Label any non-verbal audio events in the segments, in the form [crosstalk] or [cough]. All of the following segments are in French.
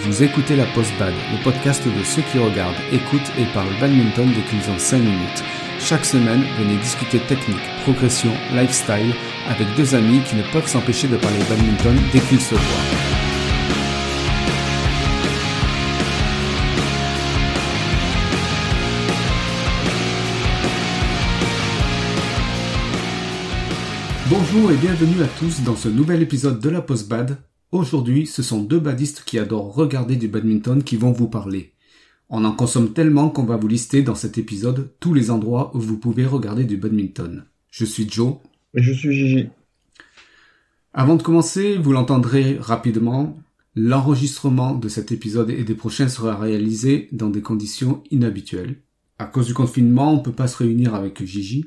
Vous écoutez la Post Bad, le podcast de ceux qui regardent, écoutent et parlent badminton dès qu'ils ont 5 minutes. Chaque semaine, venez discuter technique, progression, lifestyle avec deux amis qui ne peuvent s'empêcher de parler badminton dès qu'ils se voient. Bonjour et bienvenue à tous dans ce nouvel épisode de la Post Bad, Aujourd'hui, ce sont deux badistes qui adorent regarder du badminton qui vont vous parler. On en consomme tellement qu'on va vous lister dans cet épisode tous les endroits où vous pouvez regarder du badminton. Je suis Joe. Et je suis Gigi. Avant de commencer, vous l'entendrez rapidement, l'enregistrement de cet épisode et des prochains sera réalisé dans des conditions inhabituelles. À cause du confinement, on ne peut pas se réunir avec Gigi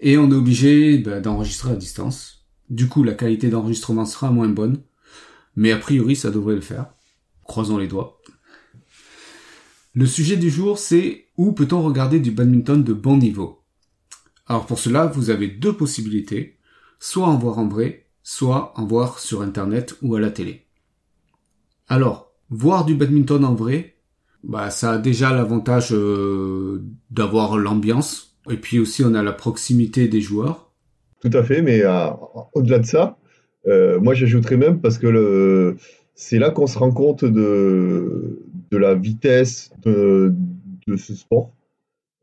et on est obligé bah, d'enregistrer à distance. Du coup, la qualité d'enregistrement sera moins bonne, mais a priori ça devrait le faire. Croisons les doigts. Le sujet du jour c'est où peut-on regarder du badminton de bon niveau? Alors pour cela vous avez deux possibilités, soit en voir en vrai, soit en voir sur internet ou à la télé. Alors, voir du badminton en vrai, bah ça a déjà l'avantage euh, d'avoir l'ambiance, et puis aussi on a la proximité des joueurs. Tout à fait, mais euh, au-delà de ça, moi, j'ajouterais même parce que c'est là qu'on se rend compte de, de la vitesse de, de ce sport.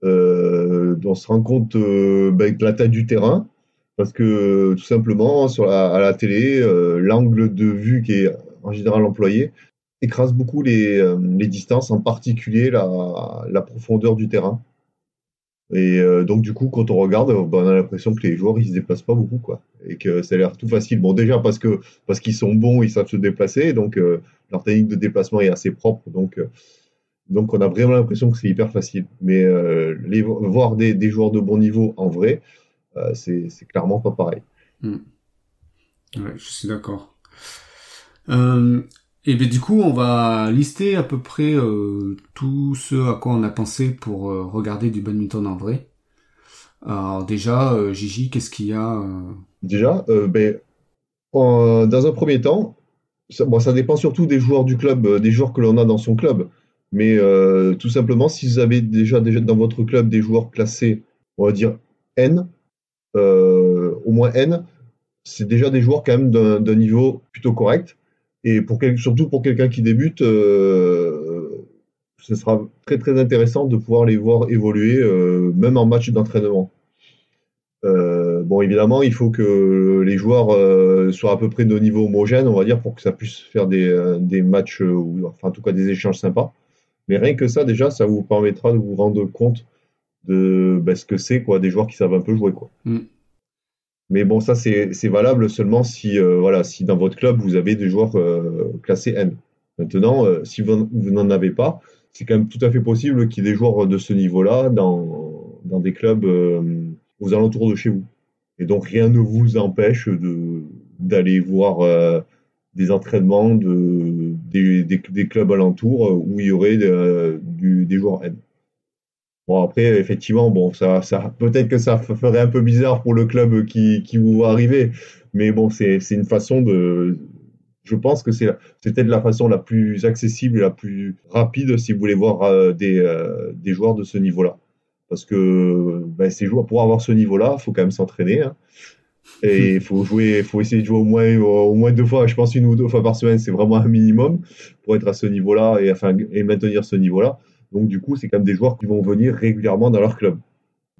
Euh, on se rend compte euh, ben, de la taille du terrain parce que tout simplement sur à la télé, euh, l'angle de vue qui est en général employé écrase beaucoup les, euh, les distances, en particulier la, la profondeur du terrain. Et euh, donc du coup, quand on regarde, ben, on a l'impression que les joueurs ils se déplacent pas beaucoup, quoi, et que ça a l'air tout facile. Bon, déjà parce que parce qu'ils sont bons, ils savent se déplacer, donc euh, leur technique de déplacement est assez propre, donc euh, donc on a vraiment l'impression que c'est hyper facile. Mais voir des, des, joueurs de bon niveau en vrai, c'est clairement pas pareil. Mmh. Ouais, je suis d'accord. Euh, et bien du coup, on va lister à peu près euh, tout ce à quoi on a pensé pour euh, regarder du badminton en vrai. Alors déjà, euh, Gigi, qu'est-ce qu'il y a Déjà, ben, en, dans un premier temps, ça, ça dépend surtout des joueurs du club, des joueurs que l'on a dans son club. Mais tout simplement, si vous avez déjà, déjà dans votre club des joueurs classés, on va dire N, au moins N, c'est déjà des joueurs quand même d'un niveau plutôt correct. Et pour surtout pour quelqu'un qui débute, euh, ce sera très très intéressant de pouvoir les voir évoluer, euh, même en match d'entraînement. Euh, bon, évidemment, il faut que les joueurs soient à peu près de niveau homogène, on va dire, pour que ça puisse faire des, des matchs, ou enfin en tout cas des échanges sympas. Mais rien que ça, déjà, ça vous permettra de vous rendre compte de ben, ce que c'est, quoi, des joueurs qui savent un peu jouer, quoi. Mm. Mais bon, ça, c'est valable seulement si, euh, voilà, si dans votre club, vous avez des joueurs euh, classés N. Maintenant, euh, si vous, vous n'en avez pas, c'est quand même tout à fait possible qu'il y ait des joueurs de ce niveau-là dans, dans des clubs aux alentours de chez vous. Et donc, rien ne vous empêche d'aller voir des entraînements de, des, des, clubs alentours où il y aurait de, du, des joueurs N. Bon, après, effectivement, bon, ça, ça, peut-être que ça ferait un peu bizarre pour le club qui, qui vous voit arriver, mais bon, c'est une façon de. Je pense que c'est peut-être la façon la plus accessible et la plus rapide si vous voulez voir euh, des, euh, des joueurs de ce niveau-là. Parce que ben, ces joueurs, pour avoir ce niveau-là, il faut quand même s'entraîner. Hein. Et il [laughs] faut jouer, faut essayer de jouer au moins, au moins deux fois, je pense une ou deux fois par semaine, c'est vraiment un minimum pour être à ce niveau-là et, enfin, et maintenir ce niveau-là. Donc, du coup, c'est quand même des joueurs qui vont venir régulièrement dans leur club.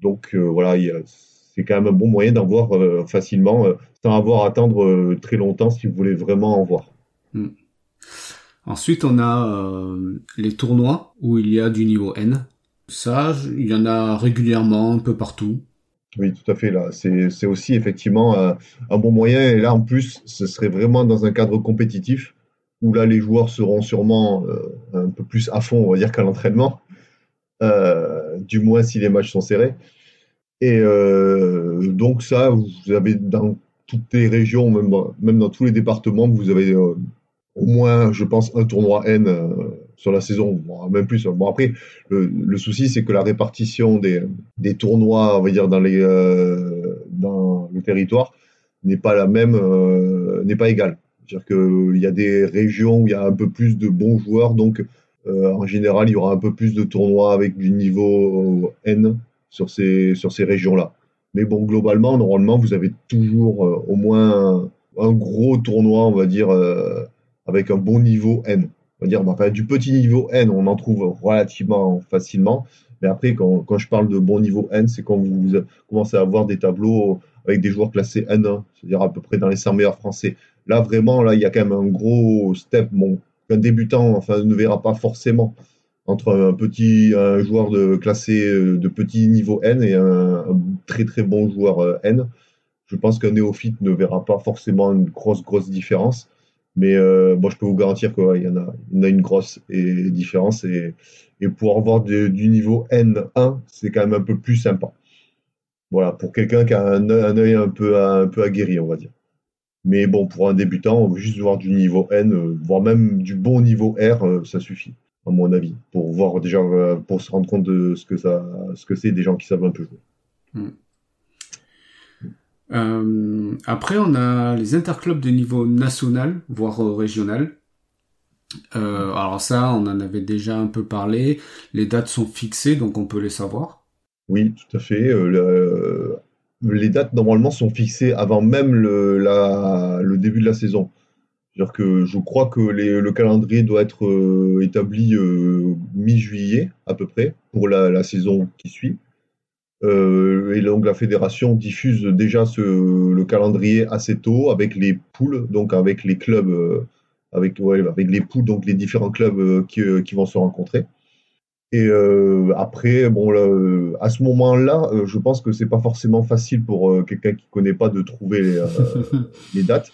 Donc, euh, voilà, c'est quand même un bon moyen d'en voir euh, facilement, euh, sans avoir à attendre très longtemps si vous voulez vraiment en voir. Mm. Ensuite, on a les tournois où il y a du niveau N. Ça, il y en a régulièrement un peu partout. Oui, tout à fait. Là, c'est aussi effectivement un bon moyen. Et là, en plus, ce serait vraiment dans un cadre compétitif où là les joueurs seront sûrement euh, un peu plus à fond, on va dire, qu'à l'entraînement, euh, du moins si les matchs sont serrés. Et euh, donc ça, vous avez dans toutes les régions, même dans, tous les départements, vous avez au moins, je pense, un tournoi N sur la saison, même plus. Bon après, le, souci c'est que la répartition des, tournois, on va dire, dans le territoire n'est pas la même, n'est pas égale C'est-à-dire qu'il y a des régions où il y a un peu plus de bons joueurs, donc en général, il y aura un peu plus de tournois avec du niveau N sur ces, sur ces régions-là. Mais bon, globalement, normalement, vous avez toujours au moins un, gros tournoi, on va dire, avec un bon niveau N. On va dire, du petit niveau N, on en trouve relativement facilement. Mais après, quand, quand je parle de bon niveau N, c'est quand vous, commencez à avoir des tableaux avec des joueurs classés N1, c'est-à-dire à peu près dans les 100 meilleurs français. Là, vraiment, là, il y a quand même un gros step. Bon, qu'un débutant enfin, ne verra pas forcément entre un petit un joueur de classé de petit niveau N et un, très très bon joueur euh, N. Je pense qu'un néophyte ne verra pas forcément une grosse grosse différence. Mais euh, bon, je peux vous garantir qu'il y, en a, y en a une grosse différence. Et, et pour avoir du niveau N1, c'est quand même un peu plus sympa. Voilà, pour quelqu'un qui a un, un œil un peu, un peu aguerri, on va dire. Mais bon, pour un débutant, on veut juste voir du niveau N, euh, voire même du bon niveau R, euh, ça suffit, à mon avis, pour voir déjà, pour se rendre compte de ce que ça, ce que c'est des gens qui savent un peu jouer. Hmm. Euh, après, on a les interclubs de niveau national, voire régional. Euh, alors ça, on en avait déjà un peu parlé. Les dates sont fixées, donc on peut les savoir. Oui, tout à fait. Euh, les dates normalement sont fixées avant même le, début de la saison. Que je crois que le calendrier doit être euh, établi mi-juillet à peu près pour la, saison qui suit. Euh, et donc la fédération diffuse déjà le calendrier assez tôt avec les poules, donc avec les clubs, euh, avec, les poules, donc les différents clubs euh, qui, vont se rencontrer. Et après, bon, là, à ce moment-là, je pense que c'est pas forcément facile pour quelqu'un qui connaît pas de trouver les, [laughs] les dates.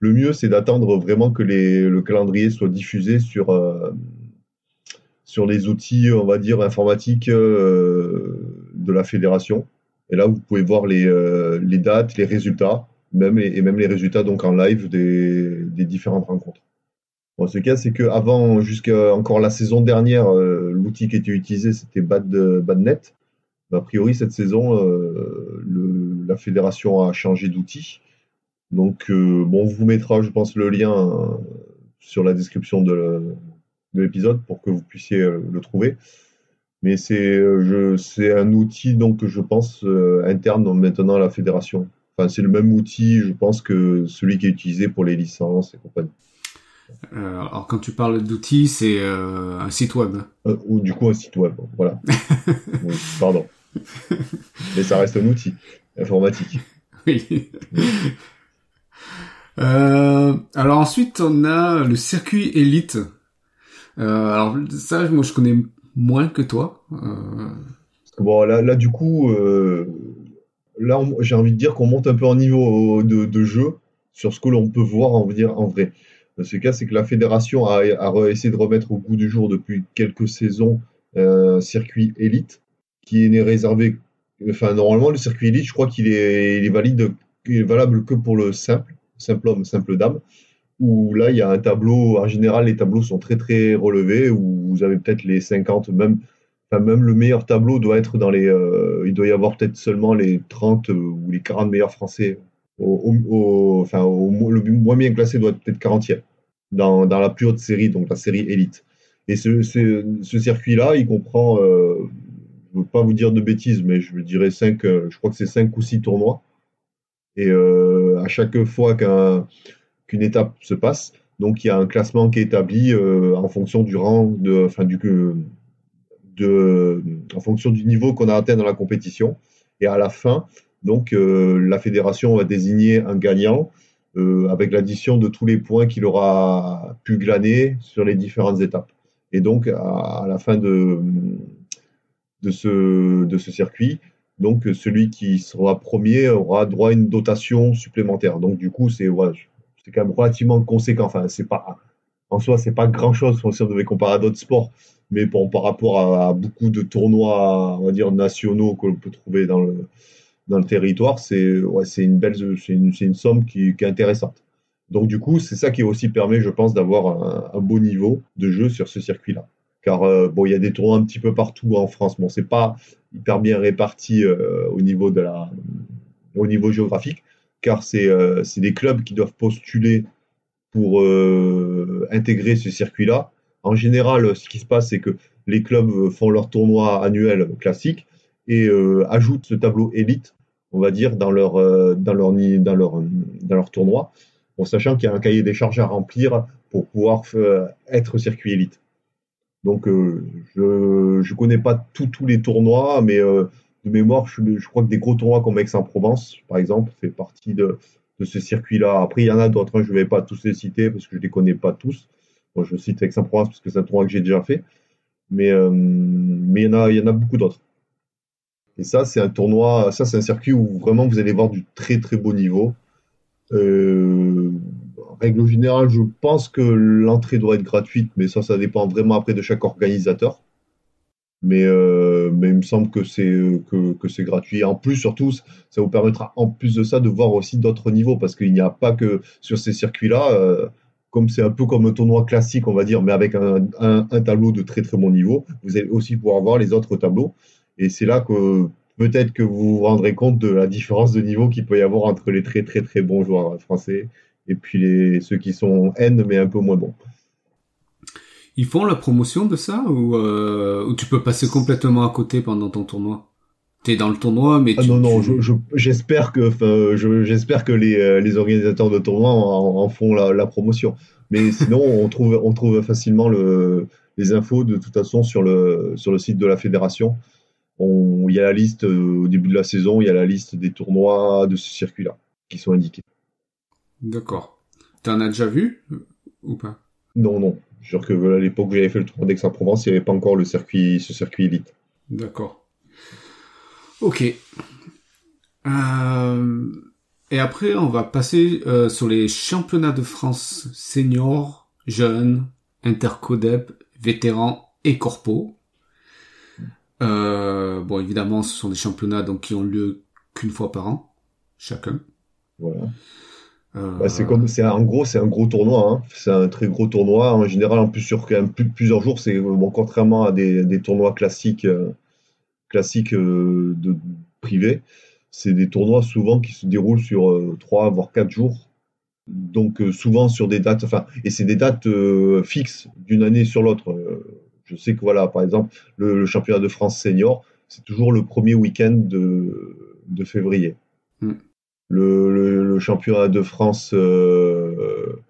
Le mieux, c'est d'attendre vraiment que les, le calendrier soit diffusé sur sur les outils, on va dire, informatiques de la fédération. Et là, vous pouvez voir les, euh, les dates, les résultats, même, et même les résultats donc en live des, des différentes rencontres. Bon, ce cas, c'est qu'avant, jusqu'à encore la saison dernière, euh, l'outil qui était utilisé, c'était Bad, Badnet. A priori, cette saison, euh, la fédération a changé d'outil. Donc, bon, on vous mettra, je pense, le lien sur la description de l'épisode pour que vous puissiez le trouver. Mais c'est euh, un outil donc je pense euh, interne maintenant à la fédération. Enfin, c'est le même outil, je pense, que celui qui est utilisé pour les licences et compagnie. Euh, alors quand tu parles d'outils, c'est un site web. ou du coup un site web, voilà. [laughs] pardon. Mais ça reste un outil informatique. Oui. alors ensuite, on a le circuit élite. alors ça, moi je connais moins que toi. Euh. Bon, là, là, du coup, euh, là, j'ai envie de dire qu'on monte un peu en niveau de, jeu sur ce que l'on peut voir en vrai. Ce cas, c'est que la fédération a, essayé de remettre au goût du jour depuis quelques saisons un circuit élite qui est réservé. Enfin, normalement, le circuit élite, je crois qu'il est, valide, il est valable que pour le simple, simple homme, simple dame où là, il y a un tableau, en général, les tableaux sont très très relevés, où vous avez peut-être les 50, même, même le meilleur tableau doit être dans les, euh, il doit y avoir peut-être seulement les 30 euh, ou les 40 meilleurs français. Au, enfin, le moins bien classé doit être peut-être 40e dans, dans, la plus haute série, donc la série élite. Et ce, ce, circuit-là, il comprend, euh, je ne veux pas vous dire de bêtises, mais je dirais 5, je crois que c'est 5 ou 6 tournois. Et à chaque fois qu'un une étape se passe. Donc il y a un classement qui est établi euh, en fonction du rang, de, enfin du de, en fonction du niveau qu'on a atteint dans la compétition. Et à la fin, donc euh, la fédération va désigner un gagnant euh, avec l'addition de tous les points qu'il aura pu glaner sur les différentes étapes. Et donc à, la fin de, de, ce, de ce circuit, donc celui qui sera premier aura droit à une dotation supplémentaire. Donc du coup, c'est c'est quand même relativement conséquent. Enfin, c'est pas, en soi, c'est pas grand chose si on devait comparer à d'autres sports, mais par rapport à, beaucoup de tournois, on va dire, nationaux que l'on peut trouver dans le, dans le territoire, c'est ouais, une belle, c'est une, une, somme qui, qui, est intéressante. Donc, du coup, c'est ça qui aussi permet, je pense, d'avoir un, beau niveau de jeu sur ce circuit-là. Car, euh, bon, il y a des tournois un petit peu partout en France. Bon, c'est pas hyper bien réparti euh, au niveau de la, au niveau géographique, car euh, c'est des clubs qui doivent postuler pour intégrer ce circuit-là. En général, ce qui se passe, c'est que les clubs font leur tournoi annuel classique et ajoutent ce tableau élite, on va dire, dans leur, dans leur, dans dans leur tournoi, en sachant qu'il y a un cahier des charges à remplir pour pouvoir être circuit élite. Donc, je ne connais pas tous les tournois, mais de mémoire, je, crois que des gros tournois comme Aix-en-Provence, par exemple, fait partie de, ce circuit-là. Après, il y en a d'autres, hein, je ne vais pas tous les citer parce que je ne les connais pas tous. Je cite Aix-en-Provence parce que c'est un tournoi que j'ai déjà fait. Mais, euh, mais y il y en a beaucoup d'autres. Et ça, c'est un tournoi, ça, c'est un circuit où vraiment vous allez voir du très très beau niveau. Euh, en règle générale, je pense que l'entrée doit être gratuite, mais ça, ça dépend vraiment après de chaque organisateur. Mais, euh, mais il me semble que c'est que, que c'est gratuit. En plus, surtout, ça vous permettra en plus de ça de voir aussi d'autres niveaux parce qu'il n'y a pas que sur ces circuits-là, euh, comme c'est un peu comme un tournoi classique, on va dire, mais avec un, un, un, tableau de très très bon niveau, vous allez aussi pouvoir voir les autres tableaux. Et c'est là que peut-être que vous vous rendrez compte de la différence de niveau qu'il peut y avoir entre les très très très bons joueurs français et puis les, ceux qui sont N mais un peu moins bons. Ils font la promotion de ça ou, euh, ou tu peux passer complètement à côté pendant ton tournoi? T'es dans le tournoi, mais ah tu, non non, j'espère que j'espère que les, euh, les, organisateurs de tournois en, font la, la, promotion. Mais [laughs] sinon, on trouve on trouve facilement le, les infos de toute façon sur le sur le site de la fédération. Il y a la liste euh, au début de la saison, il y a la liste des tournois de ce circuit-là qui sont indiqués. D'accord. T'en as déjà vu ou pas? Non non, Genre que à l'époque où j'avais fait le tour d'Aix-en-Provence, il n'y avait pas encore le circuit, ce circuit élite. D'accord. Ok. Euh, et après, on va passer euh, sur les championnats de France seniors, jeunes, intercodep, vétérans et corpo. Euh, bon, évidemment, ce sont des championnats donc qui ont lieu qu'une fois par an, chacun. Voilà. Bah, c'est comme, c'est en gros, c'est un gros tournoi. Hein. C'est un très gros tournoi. En général, en plus sur plus, plusieurs jours, c'est bon, contrairement à des, des tournois classiques, euh, classiques euh, de privés, c'est des tournois souvent qui se déroulent sur euh, trois voire quatre jours. Donc souvent sur des dates, enfin, et c'est des dates fixes d'une année sur l'autre. Je sais que voilà, par exemple, le, championnat de France senior, c'est toujours le premier week-end de, de février. Mm le, championnat de France euh,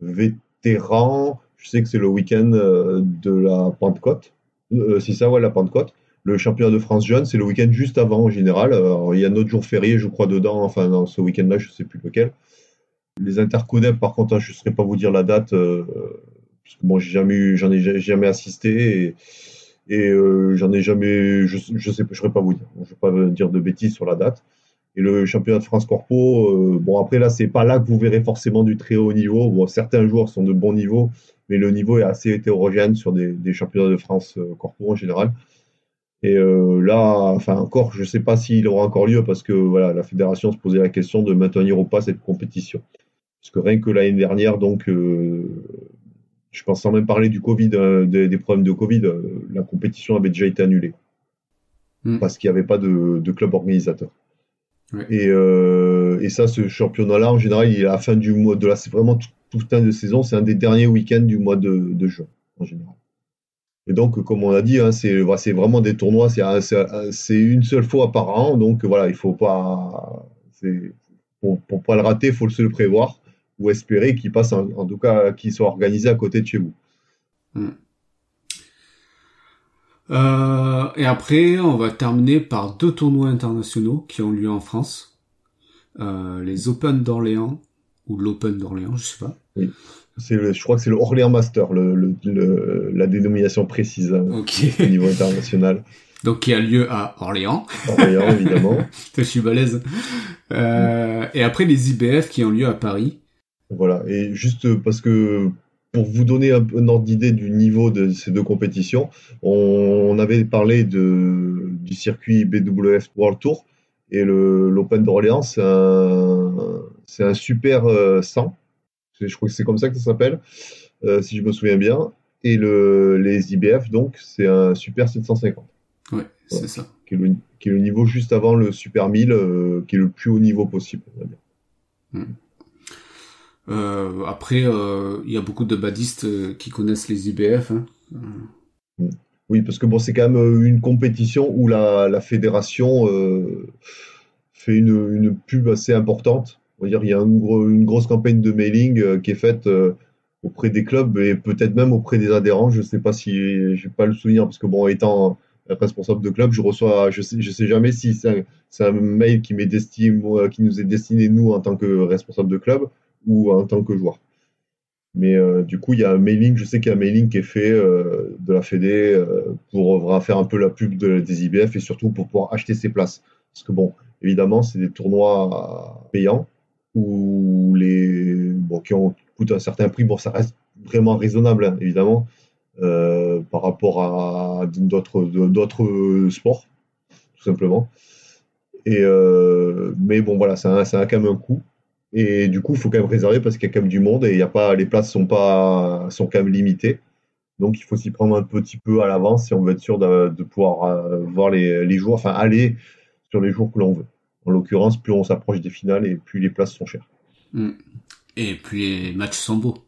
vétéran. Je sais que c'est le week-end euh, de la Pentecôte. Euh, c'est ça, ouais, la Pentecôte. Le championnat de France jeune, c'est le week-end juste avant en général. il y a un autre jour férié, je crois, dedans. Enfin, dans ce week-end-là, je ne sais plus lequel. Les intercodep, par contre, hein, je ne saurais pas vous dire la date, parce que bon, j'ai jamais, j'en ai jamais assisté et, et j'en ai jamais, je, ne sais, je saurais pas vous dire. Je vais pas dire de bêtises sur la date. Et le championnat de France Corpo, euh, bon après là, c'est pas là que vous verrez forcément du très haut niveau. Bon, certains joueurs sont de bon niveau, mais le niveau est assez hétérogène sur des, championnats de France euh, Corpo en général. Et euh, là, enfin encore, je ne sais pas s'il aura encore lieu parce que voilà, la fédération se posait la question de maintenir ou pas cette compétition. Parce que rien que l'année dernière, donc, je pense sans même parler du Covid, des, problèmes de Covid, la compétition avait déjà été annulée hmm. parce qu'il n'y avait pas de, de club organisateur. Et, euh, et, ça, ce championnat-là, en général, il est à la fin du mois de la, c'est vraiment tout, tout fin de saison, c'est un des derniers week-ends du mois de, de, juin, en général. Et donc, comme on a dit, hein, c'est, c'est vraiment des tournois, c'est, une seule fois par an, donc voilà, il faut pas, pour, pour pas le rater, il faut se le prévoir ou espérer qu'il passe, en, tout cas, qu'il soit organisé à côté de chez vous. Hmm. Euh, et après, on va terminer par deux tournois internationaux qui ont lieu en France. Euh, les Open d'Orléans, ou l'Open d'Orléans, je sais pas. Oui. C'est je crois que c'est le Orléans Master, le, le, la dénomination précise hein, au niveau international. [laughs] Donc qui a lieu à Orléans. Orléans, évidemment. [laughs] je suis balèze. Euh, et après les IBF qui ont lieu à Paris. Voilà, et juste parce que pour vous donner un, un ordre d'idée du niveau de ces deux compétitions, on, avait parlé de, du circuit BWF World Tour et l'Open d'Orléans, c'est un, un, super 100. Euh, je crois que c'est comme ça que ça s'appelle, euh, si je me souviens bien. Et le, les IBF, donc, c'est un super 750. Oui, c'est ça. Qui est, le, qui est, le, niveau juste avant le super 1000, euh, qui est le plus haut niveau possible, on va dire. Hmm. Euh, après, euh, il y a beaucoup de badistes euh, qui connaissent les IBF. Hein. Oui, parce que bon, c'est quand même une compétition où la, fédération fait une, pub assez importante. On va dire, il y a une, grosse campagne de mailing qui est faite auprès des clubs et peut-être même auprès des adhérents. Je ne sais pas si j'ai pas le souvenir parce que bon, étant responsable de club, je reçois, je sais, je sais jamais si c'est un, mail qui nous est destiné nous en tant que responsable de club ou en tant que joueur. Mais euh, du coup, il y a un mailing, je sais qu'il y a un mailing qui est fait euh, de la Fédé euh, pour faire un peu la pub de, des IBF et surtout pour pouvoir acheter ses places. Parce que bon, évidemment, c'est des tournois payants où les, bon, qui ont, coûtent un certain prix. Bon, ça reste vraiment raisonnable, hein, évidemment, par rapport à d'autres, sports, tout simplement. Et, mais bon, voilà, ça ça a quand même un coût. Et du coup, il faut quand même réserver parce qu'il y a quand même du monde et il y a pas, les places sont pas, sont quand même limitées. Donc, il faut s'y prendre un petit peu à l'avance si on veut être sûr de, de pouvoir euh, voir les, les jours, enfin aller sur les jours que l'on veut. En l'occurrence, plus on s'approche des finales et plus les places sont chères. Mm. Et plus les matchs sont beaux.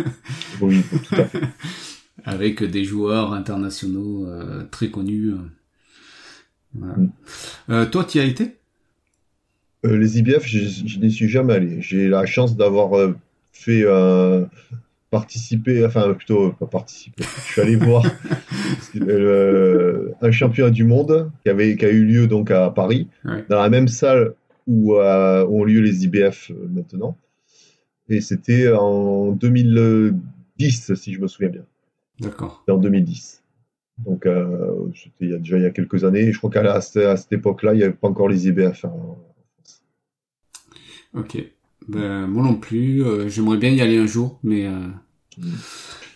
[laughs] oui, tout à fait. [laughs] Avec des joueurs internationaux euh, très connus. Voilà. Mm. Euh, toi, tu y as été? Euh, les IBF, je, n'y suis jamais allé. J'ai la chance d'avoir euh, fait euh, participer, enfin plutôt pas participer. Je suis allé [laughs] voir un championnat du monde qui avait qui a eu lieu donc à Paris, dans la même salle où, ont lieu les IBF maintenant. Et c'était en 2010, si je me souviens bien. D'accord. C'était en 2010. Donc, c'était il y a déjà il y a quelques années. Je crois qu'à cette époque-là, il n'y avait pas encore les IBF. Hein. Ok. Ben, moi non plus. Euh, j'aimerais bien y aller un jour, mais euh,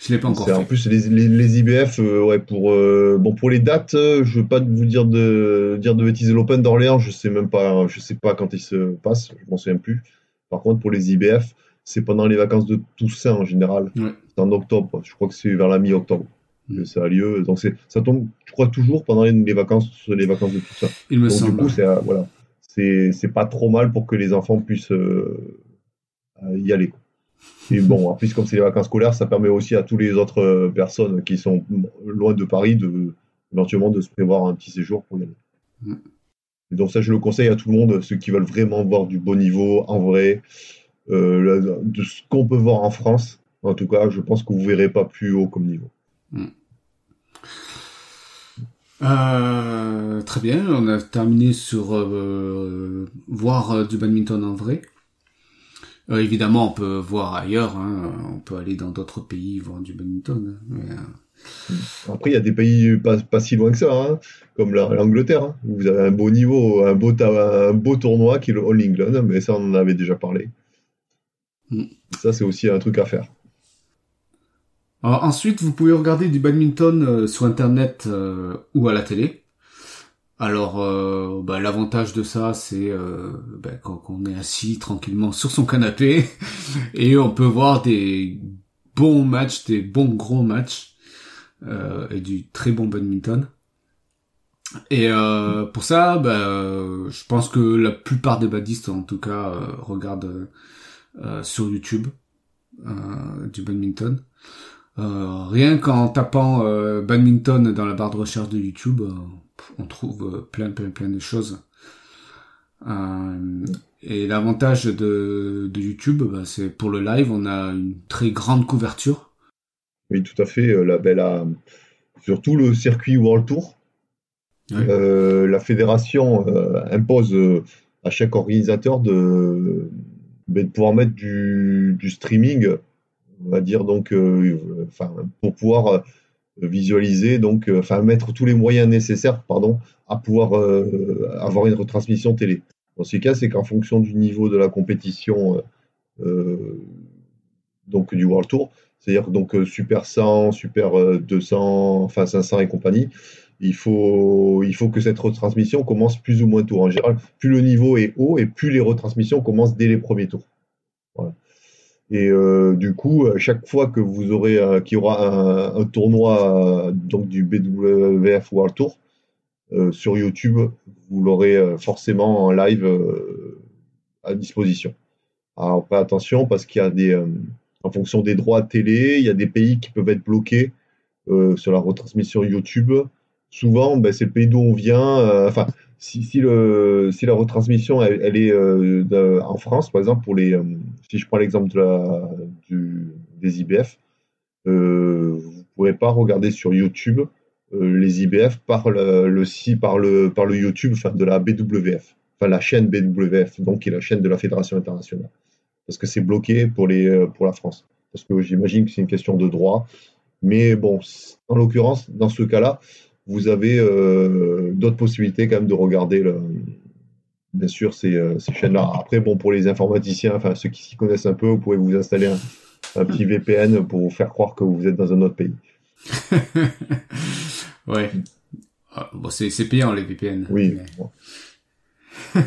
je l'ai pas encore fait. En plus, les, les, IBF, euh, ouais, pour bon pour les dates, je veux pas vous dire de dire de bêtises. L'Open d'Orléans, je sais même pas, je sais pas quand il se passe, je m'en souviens plus. Par contre, pour les IBF, c'est pendant les vacances de Toussaint en général. C'est en octobre. Je crois que c'est vers la mi-octobre que ça a lieu. Donc c'est ça tombe, je crois toujours pendant les, vacances, les vacances de Toussaint. Il me Donc, semble. Du coup, c'est voilà c'est pas trop mal pour que les enfants puissent euh, y aller. Et [laughs] bon, en plus, comme c'est les vacances scolaires, ça permet aussi à toutes les autres euh, personnes qui sont loin de Paris de éventuellement de se prévoir un petit séjour pour y aller. Mm. Et donc ça, je le conseille à tout le monde, ceux qui veulent vraiment voir du beau niveau en vrai, euh, de ce qu'on peut voir en France. En tout cas, je pense que vous verrez pas plus haut comme niveau. Mm. Euh, très bien, on a terminé sur euh, voir euh, du badminton en vrai. Euh, évidemment, on peut voir ailleurs, hein, on peut aller dans d'autres pays voir du badminton. Hein, mais, Après, il y a des pays pas, pas si loin que ça, hein, comme l'Angleterre, hein, où vous avez un beau niveau, un beau, un beau tournoi qui est le All England, mais ça, on en avait déjà parlé. Mm. Ça, c'est aussi un truc à faire. Alors, ensuite, vous pouvez regarder du badminton euh, sur Internet euh, ou à la télé. Alors, euh, bah, l'avantage de ça, c'est bah, quand, on est assis tranquillement sur son canapé [laughs] et on peut voir des bons matchs, des bons gros matchs et du très bon badminton. Et pour ça, bah, je pense que la plupart des badistes, en tout cas, regardent sur YouTube du badminton. Euh, rien qu'en tapant euh, badminton dans la barre de recherche de YouTube, euh, on trouve plein, plein, plein de choses. et l'avantage de, YouTube, bah, c'est pour le live, on a une très grande couverture. Oui, tout à fait. La belle, surtout le circuit World Tour. la fédération impose à chaque organisateur de, ben, de pouvoir mettre du, du streaming on va dire donc, euh, enfin, pour pouvoir euh, visualiser, donc, euh, enfin, mettre tous les moyens nécessaires, pardon, à pouvoir avoir une retransmission télé. Dans ce cas, c'est qu'en fonction du niveau de la compétition, donc du World Tour, c'est-à-dire donc Super 100, Super 200, enfin 500 et compagnie, il faut, il faut que cette retransmission commence plus ou moins tôt. En général, plus le niveau est haut et plus les retransmissions commencent dès les premiers tours. Et euh, du coup, chaque fois que vous aurez euh, qu'il y aura un, tournoi euh, donc du BWF World Tour sur YouTube, vous l'aurez forcément en live à disposition. Alors, après, attention, parce qu'il y a des, euh, en fonction des droits télé, il y a des pays qui peuvent être bloqués euh, sur la retransmission YouTube. Souvent, ben, c'est le pays d'où on vient. euh, enfin, si, la retransmission elle, est euh, en France, par exemple, pour les, euh, si je prends l'exemple des IBF, euh, vous ne pourrez pas regarder sur YouTube les IBF par le, le, par le, par le YouTube enfin, de la BWF, enfin la chaîne BWF, donc qui est la chaîne de la Fédération internationale. Parce que c'est bloqué pour, les, pour la France. Parce que j'imagine que c'est une question de droit. Mais bon, en l'occurrence, dans ce cas-là, vous avez euh, d'autres possibilités quand même de regarder le, bien sûr ces, euh, ces chaînes-là. Après, bon, pour les informaticiens, enfin ceux qui s'y connaissent un peu, vous pouvez vous installer un, un petit VPN pour vous faire croire que vous êtes dans un autre pays. [laughs] ouais. Ah, Bon, c'est c'est payant les VPN. Oui, mais-. [laughs]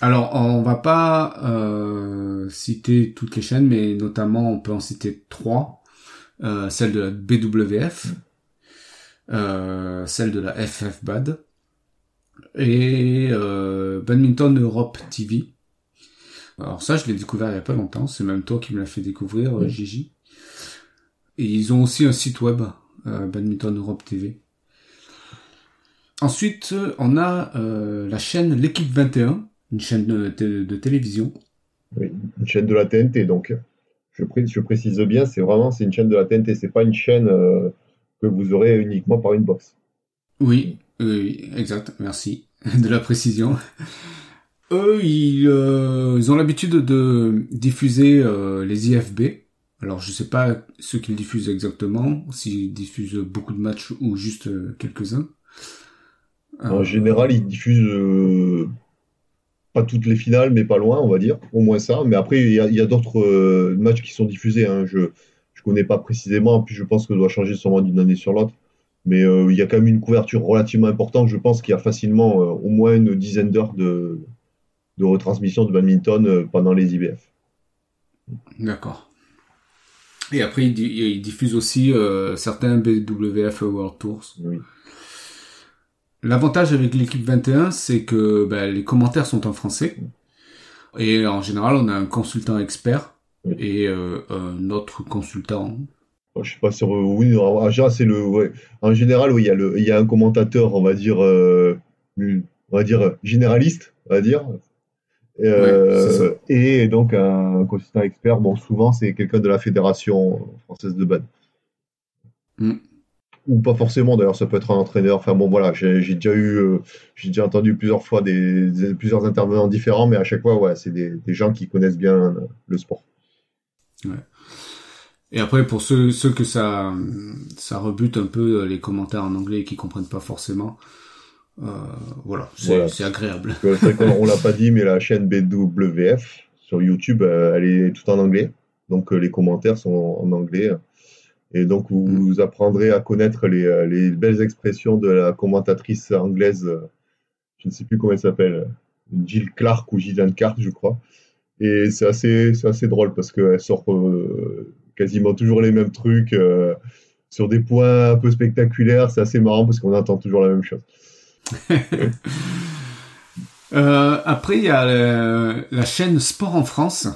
Alors, on va pas euh, citer toutes les chaînes, mais notamment on peut en citer trois. Euh, celle de la BWF, euh, celle de la FFBAD et euh, Badminton Europe TV. Alors ça, je l'ai découvert il y a pas longtemps. C'est même toi qui me l'as fait découvrir, euh, Oui. Gigi. Et ils ont aussi un site web, euh, Badminton Europe TV. Ensuite, on a la chaîne L'équipe 21, une chaîne de, de- de télévision. Oui, une chaîne de la TNT, donc je, pré- je précise bien, c'est vraiment c'est une chaîne de la TNT, c'est pas une chaîne euh, que vous aurez uniquement par une box. Oui, oui, exact, merci [laughs] de la précision. [laughs] Eux, ils, euh, ils ont l'habitude de diffuser euh, les IFB. Alors, je sais pas ce qu'ils diffusent exactement, s'ils diffusent beaucoup de matchs ou juste euh, quelques-uns. En général, ils diffusent pas toutes les finales, mais pas loin, on va dire, au moins ça. Mais après, il y a, d'autres matchs qui sont diffusés. Hein. Je je connais pas précisément, puis je pense que ça doit changer sûrement d'une année sur l'autre. Mais euh, il y a quand même une couverture relativement importante. Je pense qu'il y a facilement euh, au moins une dizaine d'heures de, de retransmission de badminton euh, pendant les IBF. D'accord. Et après, ils, ils diffusent aussi euh, certains BWF World Tours. Oui. L'avantage avec l'équipe 21, c'est que ben, les commentaires sont en français. Et en général, on a un consultant expert. Et euh, un autre consultant. Je sais pas sur oui, c'est le ouais. En général, oui, il y a le il y a un commentateur, on va dire euh, on va dire généraliste, on va dire. Euh, ça. et donc un consultant expert, bon souvent c'est quelqu'un de la Fédération française de bad. Mm. Ou pas forcément d'ailleurs, ça peut être un entraîneur. Enfin bon voilà, j'ai j'ai déjà eu euh, j'ai déjà entendu plusieurs fois des, des- plusieurs intervenants différents, mais à chaque fois ouais, c'est des, des gens qui connaissent bien le sport. Et après, pour ceux, ceux que ça, ça rebute un peu euh, les commentaires en anglais et qui comprennent pas forcément, euh, voilà, c'est Voilà. agréable. On l'a pas dit, mais la chaîne BWF sur YouTube, euh, elle est tout en anglais. Donc les commentaires sont en anglais. Et donc vous, Mm. vous apprendrez à connaître les, les belles expressions de la commentatrice anglaise, je ne sais plus comment elle s'appelle, Jill Clark ou Gillian Clark, je crois. Et c'est assez, assez drôle parce qu'elle sort euh, quasiment toujours les mêmes trucs euh, sur des points un peu spectaculaires. C'est assez marrant parce qu'on entend toujours la même chose. [laughs] Euh, après, il y a euh, la chaîne Sport en France,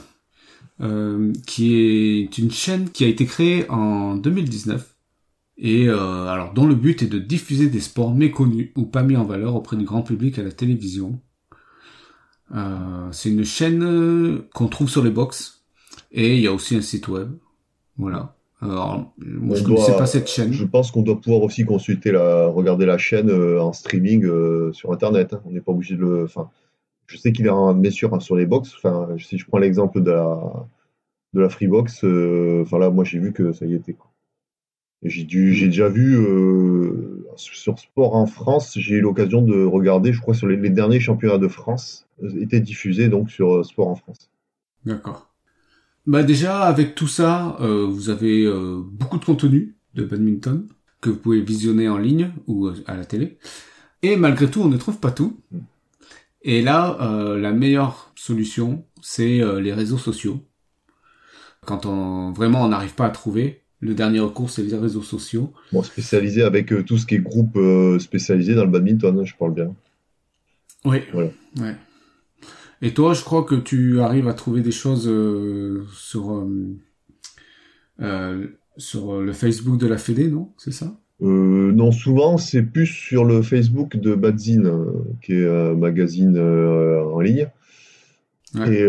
qui est une chaîne qui a été créée en 2019 et alors dont le but est de diffuser des sports méconnus ou pas mis en valeur auprès du grand public à la télévision. Euh, c'est une chaîne euh, qu'on trouve sur les box et il y a aussi un site web. Voilà. Alors, moi, On je connaissais doit- pas cette chaîne. Je pense qu'on doit pouvoir aussi consulter la, regarder la chaîne euh, en streaming euh, sur Internet. hein. On n'est pas obligé de le. Enfin, je sais qu'il est en, bien sûr hein, sur les box. Enfin, si je prends l'exemple de la, de la Freebox, euh, enfin là, moi j'ai vu que ça y était. J'ai dû, j'ai déjà vu sur Sport en France, j'ai eu l'occasion de regarder, je crois, sur les, derniers championnats de France, euh, étaient diffusés donc sur euh, Sport en France. D'accord. Bah déjà avec tout ça, euh, vous avez beaucoup de contenu de badminton que vous pouvez visionner en ligne ou à la télé. Et malgré tout, on ne trouve pas tout. Et là, la meilleure solution, c'est les réseaux sociaux. Quand vraiment on n'arrive pas à trouver, le dernier recours, c'est les réseaux sociaux. Bon, spécialisé avec euh, tout ce qui est groupe euh, spécialisé dans le badminton, hein, je parle bien. Oui. Voilà. Ouais. Et toi, je crois que tu arrives à trouver des choses sur sur le Facebook de la Fédé, non? C'est ça? Non, souvent c'est plus sur le Facebook de Badzine, qui est un magazine en ligne. Et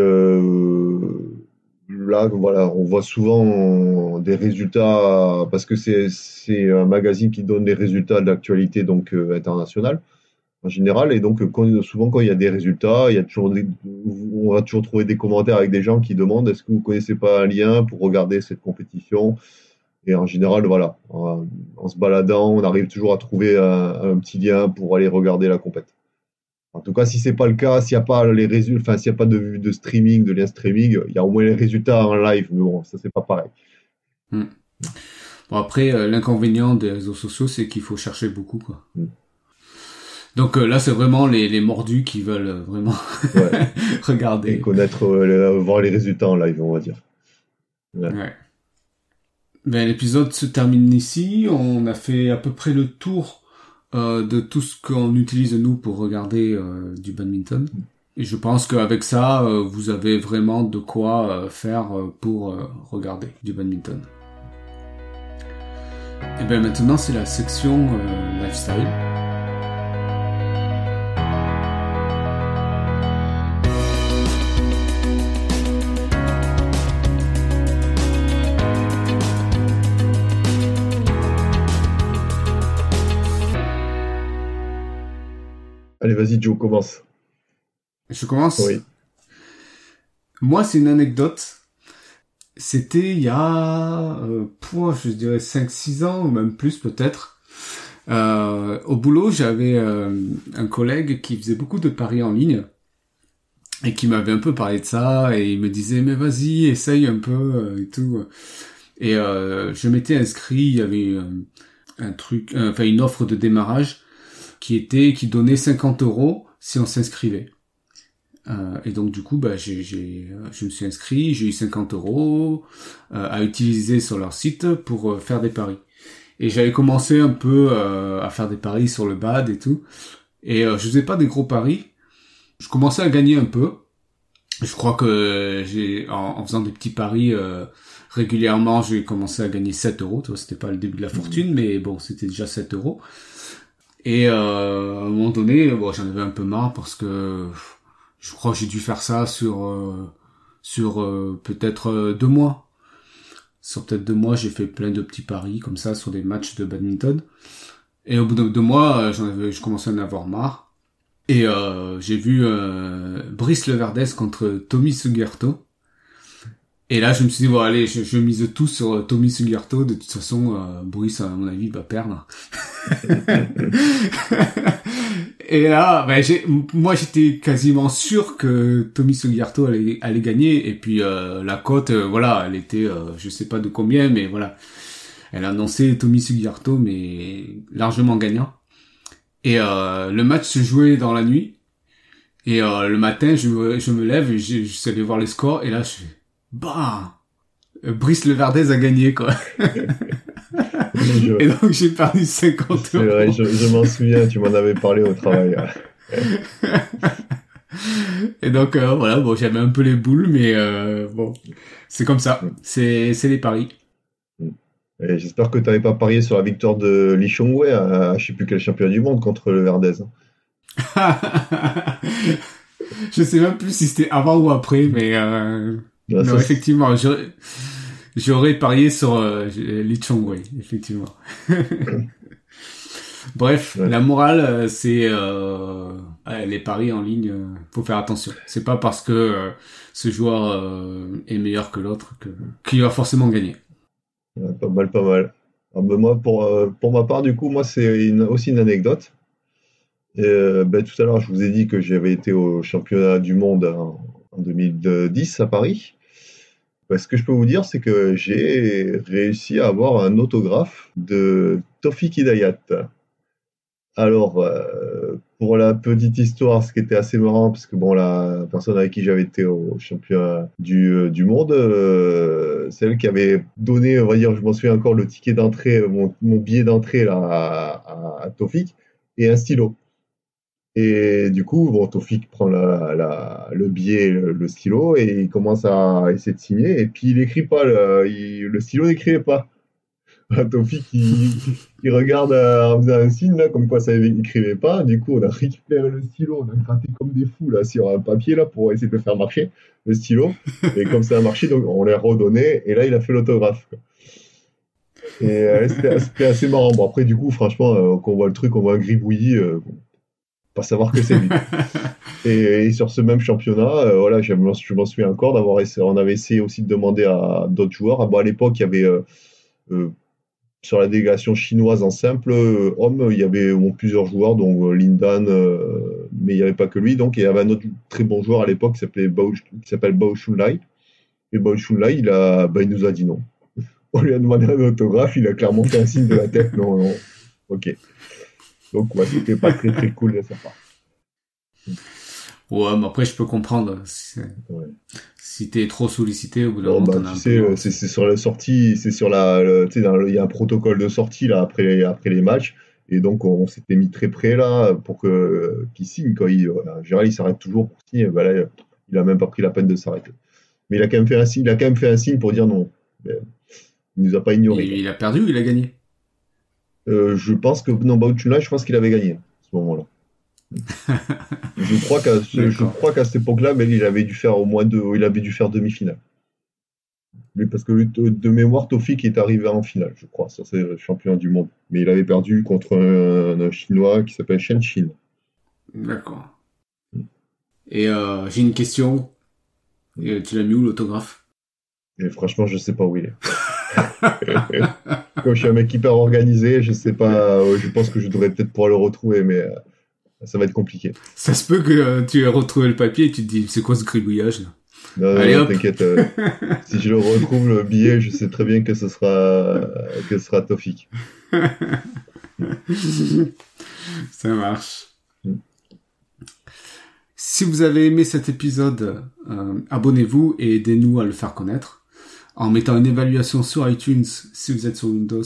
là, voilà, on voit souvent des résultats parce que c'est un magazine qui donne des résultats de l'actualité donc euh, internationale en général. Et donc, souvent, quand il y a des résultats, il y a toujours on va toujours trouver des commentaires avec des gens qui demandent est-ce que vous connaissez pas un lien pour regarder cette compétition? Et en général, voilà, en, se baladant, on arrive toujours à trouver un, un petit lien pour aller regarder la compétition. En tout cas, si c'est pas le cas, s'il n'y a pas les résultats, enfin s'il n'y a pas de, de streaming, de lien streaming, il y a au moins les résultats en live, mais bon, ça c'est pas pareil. Hmm. Bon après, euh, l'inconvénient des réseaux sociaux, c'est qu'il faut chercher beaucoup, quoi. Hmm. Donc euh, là, c'est vraiment les, les, mordus qui veulent euh, vraiment [laughs] regarder. Et connaître, voir les résultats en live, on va dire. Ouais. Ben, l'épisode se termine ici. On a fait à peu près le tour euh, de tout ce qu'on utilise nous pour regarder euh, du badminton. Et je pense qu'avec ça, euh, vous avez vraiment de quoi faire pour regarder du badminton. Et bien maintenant, c'est la section lifestyle. Vas-y, Joe, commence. Je commence Oui. Moi, c'est une anecdote. C'était il y a, euh, je dirais 5-6 ans, ou même plus peut-être. Euh, au boulot, j'avais euh, un collègue qui faisait beaucoup de paris en ligne et qui m'avait un peu parlé de ça et il me disait mais vas-y essaye un peu euh, et tout et euh, je m'étais inscrit il y avait un truc enfin une offre de démarrage qui était qui donnait 50 euros si on s'inscrivait. Euh, et donc du coup, bah, j'ai, j'ai, je me suis inscrit, j'ai eu 50 euros euh, à utiliser sur leur site pour euh, faire des paris. Et j'avais commencé un peu euh, à faire des paris sur le BAD et tout. Et je faisais pas des gros paris. Je commençais à gagner un peu. Je crois que j'ai en, faisant des petits paris régulièrement, j'ai commencé à gagner 7 euros. C'était pas le début de la fortune, mmh. mais bon, c'était déjà 7 euros. Et euh, à un moment donné, bon, j'en avais un peu marre parce que je crois que j'ai dû faire ça sur euh, sur euh, peut-être deux mois. Sur peut-être deux mois, j'ai fait plein de petits paris comme ça sur des matchs de badminton. Et au bout de deux mois, j'en avais, je commençais à en avoir marre. Et j'ai vu Brice Leverdès contre Tommy Sugerto. Et là, je me suis dit, bon, allez, je, je mise tout sur euh, Tommy Sugiarto. De toute façon, euh, Brice, à mon avis, va perdre. [laughs] et là, j'ai, moi, j'étais quasiment sûr que Tommy Sugiarto allait, allait gagner. Et puis, euh, la cote, euh, voilà, elle était, je sais pas de combien, mais voilà. Elle a annoncé Tommy Sugiarto, mais largement gagnant. Et le match se jouait dans la nuit. Et le matin, je, je me lève et je, je suis voir les scores. Et là, je bah, Brice Leverdez a gagné, quoi. [laughs] Et donc, j'ai perdu 50 euros. Vrai, je, m'en souviens, tu m'en avais parlé au travail. Et donc, euh, voilà, bon, j'avais un peu les boules, mais euh, bon, c'est comme ça. C'est, c'est les paris. J'espère que tu n'avais pas parié sur la victoire de Li Chongwei à, à je sais plus quel champion du monde contre le Verdez. [laughs] je sais même plus si c'était avant ou après, mais euh, non, effectivement, j'aurais parié sur euh, Li Chongwei, effectivement. [laughs] Bref, la morale, euh, c'est euh, les paris en ligne, euh, faut faire attention. C'est pas parce que euh, ce joueur est meilleur que l'autre que qu'il va forcément gagner. pas mal, pas mal. Alors, ben, moi, pour pour ma part, du coup, moi, c'est aussi une anecdote. Et, ben, tout à l'heure, je vous ai dit que j'avais été au championnat du monde en, en 2010 à Paris. Bah, ce que je peux vous dire, c'est que j'ai réussi à avoir un autographe de Tofik Hidayat. Alors, euh, pour la petite histoire, ce qui était assez marrant, parce que bon, la personne avec qui j'avais été au championnat du, euh, du monde, euh, celle qui avait donné, on va dire, je m'en souviens encore, le ticket d'entrée, mon, billet d'entrée là à, à, Tofik, et un stylo. Et du coup, bon, Tofik prend le billet, le, stylo, et il commence à essayer de signer. Et puis il écrit pas, le, stylo n'écrivait pas. [laughs] Tofik, il, regarde euh, en faisant un signe, là, comme quoi ça n'écrivait pas. Du coup, on a récupéré le stylo, on a gratté comme des fous là, sur un papier là, pour essayer de le faire marcher, le stylo. Et comme ça a marché, donc on l'a redonné, et là, il a fait l'autographe. Et euh, c'était assez marrant. Bon, après, du coup, franchement, euh, quand on voit le truc, on voit un gribouillis, pas savoir que c'est lui. [laughs] et, et, sur ce même championnat, euh, voilà, je m'en souviens encore d'avoir essayé, on avait essayé aussi de demander à d'autres joueurs. Ah, bon, à l'époque, il y avait euh, sur la délégation chinoise en simple homme, il y avait bon, plusieurs joueurs, dont Lindan, mais il n'y avait pas que lui. Donc, il y avait un autre très bon joueur à l'époque qui s'appelait Bao, qui s'appelle Bao Shunlai. Et Bao Shunlai, il, a, bah, il nous a dit non [laughs] on lui a demandé un autographe, il a clairement fait un signe de la tête. Non, non. Ok. Donc, ouais, c'était pas très très cool de sa part. Ouais, mais après, je peux comprendre. Si, ouais. si t'es trop sollicité, au bout d'un moment, bah, tu sais, peu... c'est sur la sortie, c'est sur la, tu sais, il y a un protocole de sortie là après, après les matchs, et donc on, on s'était mis très près là pour que qu'il signe. Quand il, en général, il s'arrête toujours pour signer. Bah, là, il a même pas pris la peine de s'arrêter. Mais il a quand même fait un signe, il a quand même fait un signe pour dire non. Mais, il nous a pas ignoré. Il, il a perdu ou il a gagné? Euh, Je pense que non, Bautuna, je pense qu'il avait gagné à ce moment-là. [laughs] je crois qu'à je crois qu'à cette époque-là, mais il avait dû faire au moins deux, il avait dû faire demi-finale. Mais parce que de mémoire, Tofik est arrivé en finale, je crois, sur ces champions du monde. Mais il avait perdu contre un, un chinois qui s'appelle Shen Shin. D'accord. Et euh, j'ai une question. Et tu l'as mis où l'autographe? Et franchement, je sais pas où il est. [laughs] Comme je suis un mec hyper organisé, je sais pas, je pense que je devrais peut-être pouvoir le retrouver, mais euh, ça va être compliqué. Ça se peut que euh, tu aies retrouvé le papier et tu te dis, c'est quoi ce gribouillage là? Non, Allez, non t'inquiète. Euh, [laughs] si je le retrouve le billet, je sais très bien que ce sera que ce sera Tofik. [laughs] ça marche. Si vous avez aimé cet épisode, euh, abonnez-vous et aidez-nous à le faire connaître en mettant une évaluation sur iTunes si vous êtes sur Windows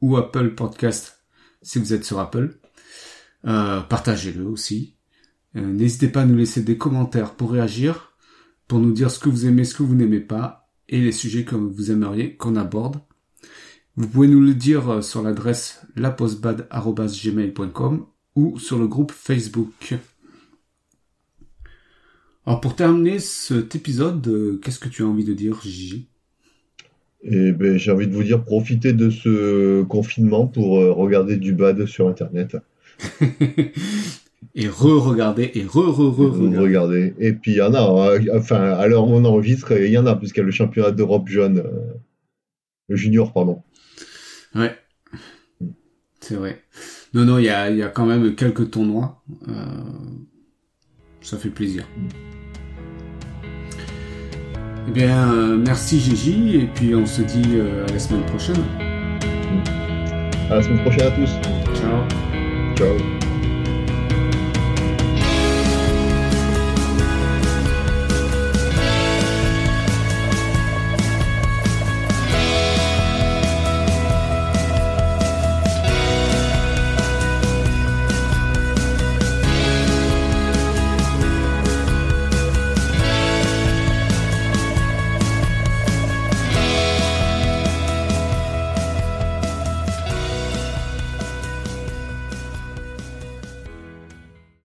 ou Apple Podcast si vous êtes sur Apple. Euh, partagez-le aussi. Euh, N'hésitez pas à nous laisser des commentaires pour réagir, pour nous dire ce que vous aimez, ce que vous n'aimez pas et les sujets que vous aimeriez qu'on aborde. Vous pouvez nous le dire sur l'adresse lapostbad.gmail.com ou sur le groupe Facebook. Alors pour terminer cet épisode, qu'est-ce que tu as envie de dire, Gigi? Et ben, j'ai envie de vous dire, profitez de ce confinement pour euh, regarder du bad sur Internet. [laughs] et re-regarder, et re-re-re-regarder. Regarder. Et puis il y en a, hein, enfin, à l'heure où on enregistre, il y en a, puisqu'il y a le championnat d'Europe jeune, euh, junior, pardon. Ouais. C'est vrai. Non, non, il y a, y a quand même quelques tournois. Euh, ça fait plaisir. Eh bien, euh, merci Gigi, et puis on se dit euh, à la semaine prochaine. À la semaine prochaine à tous. Ciao. Ciao.